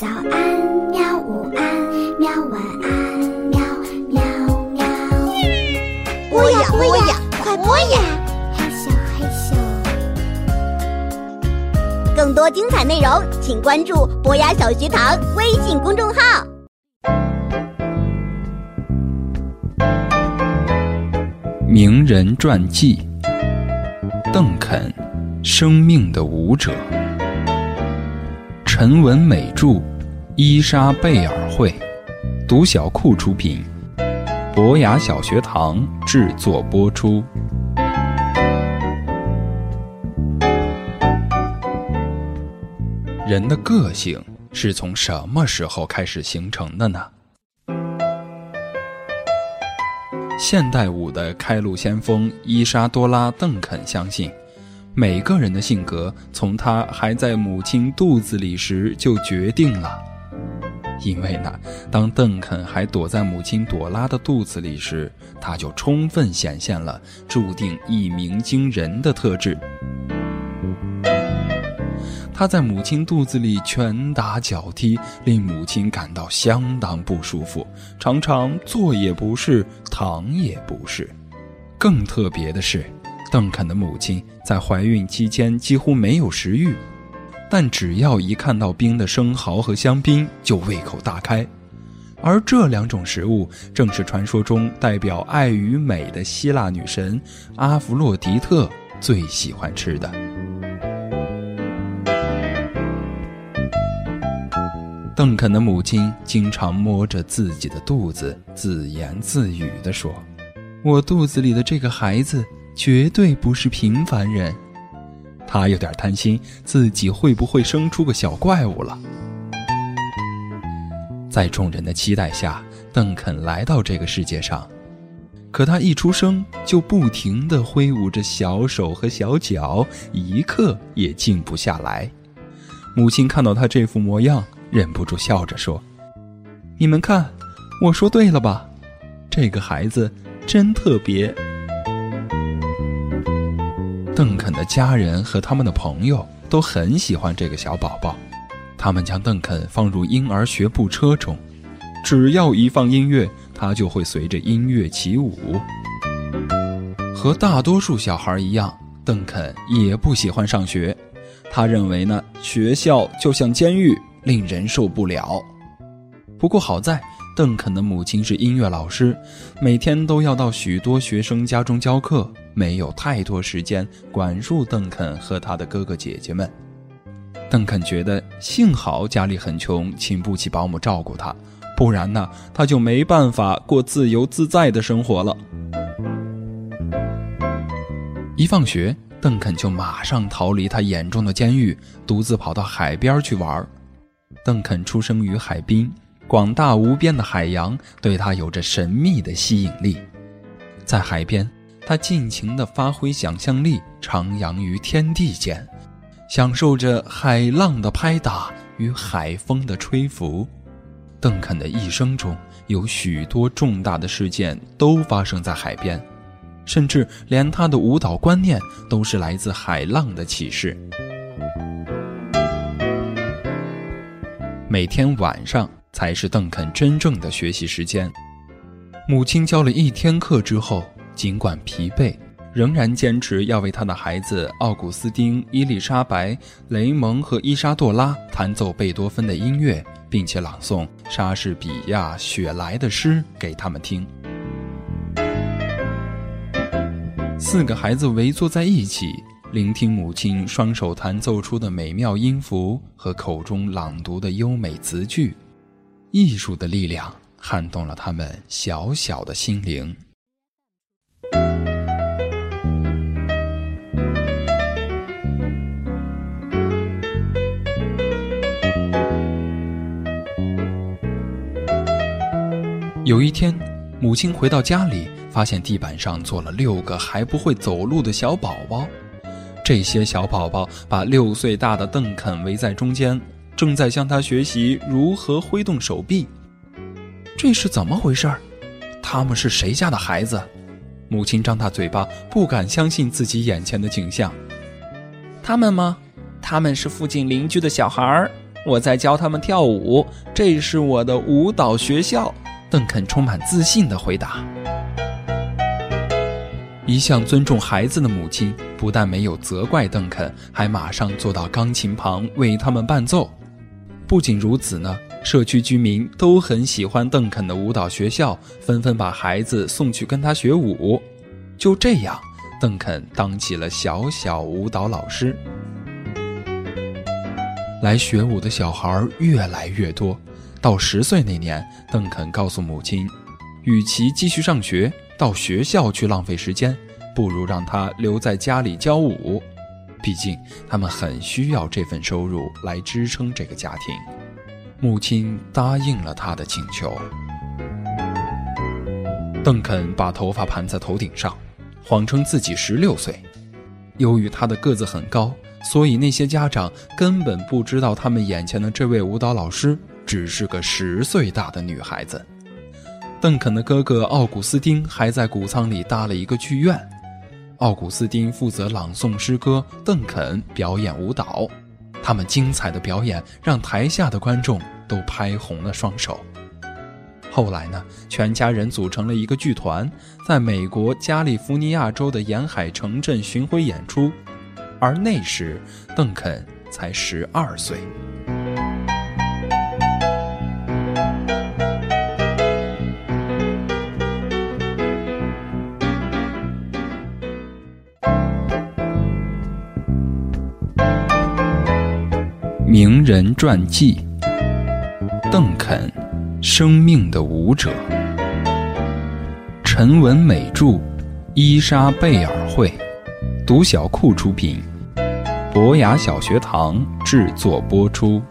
早安，喵！午安，喵！晚安，喵喵喵！播呀播呀，快播呀！嘿咻，嘿咻。更多精彩内容，请关注博雅小学堂微信公众号。名人传记：邓肯，生命的舞者。陈文美著，伊莎贝尔绘，读小库出品，博雅小学堂制作播出。人的个性是从什么时候开始形成的呢？现代舞的开路先锋伊莎多拉·邓肯相信，每个人的性格从他还在母亲肚子里时就决定了。因为呢，当邓肯还躲在母亲朵拉的肚子里时，他就充分显现了注定一鸣惊人的特质。他在母亲肚子里拳打脚踢，令母亲感到相当不舒服，常常坐也不是，躺也不是。更特别的是，邓肯的母亲在怀孕期间几乎没有食欲，但只要一看到冰的生蚝和香槟，就胃口大开。而这两种食物正是传说中代表爱与美的希腊女神阿弗洛狄特最喜欢吃的。邓肯的母亲经常摸着自己的肚子，自言自语地说：“我肚子里的这个孩子绝对不是平凡人。”他有点担心自己会不会生出个小怪物了。在众人的期待下，邓肯来到这个世界上，可他一出生就不停地挥舞着小手和小脚，一刻也静不下来。母亲看到他这副模样。忍不住笑着说：“你们看，我说对了吧？这个孩子真特别。”邓肯的家人和他们的朋友都很喜欢这个小宝宝，他们将邓肯放入婴儿学步车中，只要一放音乐，他就会随着音乐起舞。和大多数小孩一样，邓肯也不喜欢上学，他认为呢，学校就像监狱。令人受不了。不过好在，邓肯的母亲是音乐老师，每天都要到许多学生家中教课，没有太多时间管束邓肯和他的哥哥姐姐们。邓肯觉得幸好家里很穷，请不起保姆照顾他，不然呢，他就没办法过自由自在的生活了。一放学，邓肯就马上逃离他眼中的监狱，独自跑到海边去玩。邓肯出生于海滨，广大无边的海洋对他有着神秘的吸引力。在海边，他尽情地发挥想象力，徜徉于天地间，享受着海浪的拍打与海风的吹拂。邓肯的一生中有许多重大的事件都发生在海边，甚至连他的舞蹈观念都是来自海浪的启示。每天晚上才是邓肯真正的学习时间。母亲教了一天课之后，尽管疲惫，仍然坚持要为他的孩子奥古斯丁、伊丽莎白、雷蒙和伊莎多拉弹奏贝多芬的音乐，并且朗诵莎士比亚、雪莱的诗给他们听。四个孩子围坐在一起。聆听母亲双手弹奏出的美妙音符和口中朗读的优美词句，艺术的力量撼动了他们小小的心灵。有一天，母亲回到家里，发现地板上坐了六个还不会走路的小宝宝。这些小宝宝把六岁大的邓肯围在中间，正在向他学习如何挥动手臂。这是怎么回事儿？他们是谁家的孩子？母亲张大嘴巴，不敢相信自己眼前的景象。他们吗？他们是附近邻居的小孩儿。我在教他们跳舞，这是我的舞蹈学校。”邓肯充满自信地回答。一向尊重孩子的母亲不但没有责怪邓肯，还马上坐到钢琴旁为他们伴奏。不仅如此呢，社区居民都很喜欢邓肯的舞蹈学校，纷纷把孩子送去跟他学舞。就这样，邓肯当起了小小舞蹈老师。来学舞的小孩越来越多。到十岁那年，邓肯告诉母亲，与其继续上学。到学校去浪费时间，不如让他留在家里教舞。毕竟他们很需要这份收入来支撑这个家庭。母亲答应了他的请求。邓肯把头发盘在头顶上，谎称自己十六岁。由于他的个子很高，所以那些家长根本不知道他们眼前的这位舞蹈老师只是个十岁大的女孩子。邓肯的哥哥奥古斯丁还在谷仓里搭了一个剧院，奥古斯丁负责朗诵诗歌，邓肯表演舞蹈。他们精彩的表演让台下的观众都拍红了双手。后来呢，全家人组成了一个剧团，在美国加利福尼亚州的沿海城镇巡回演出，而那时邓肯才十二岁。名人传记：邓肯，生命的舞者。陈文美著，伊莎贝尔绘，独小库出品，博雅小学堂制作播出。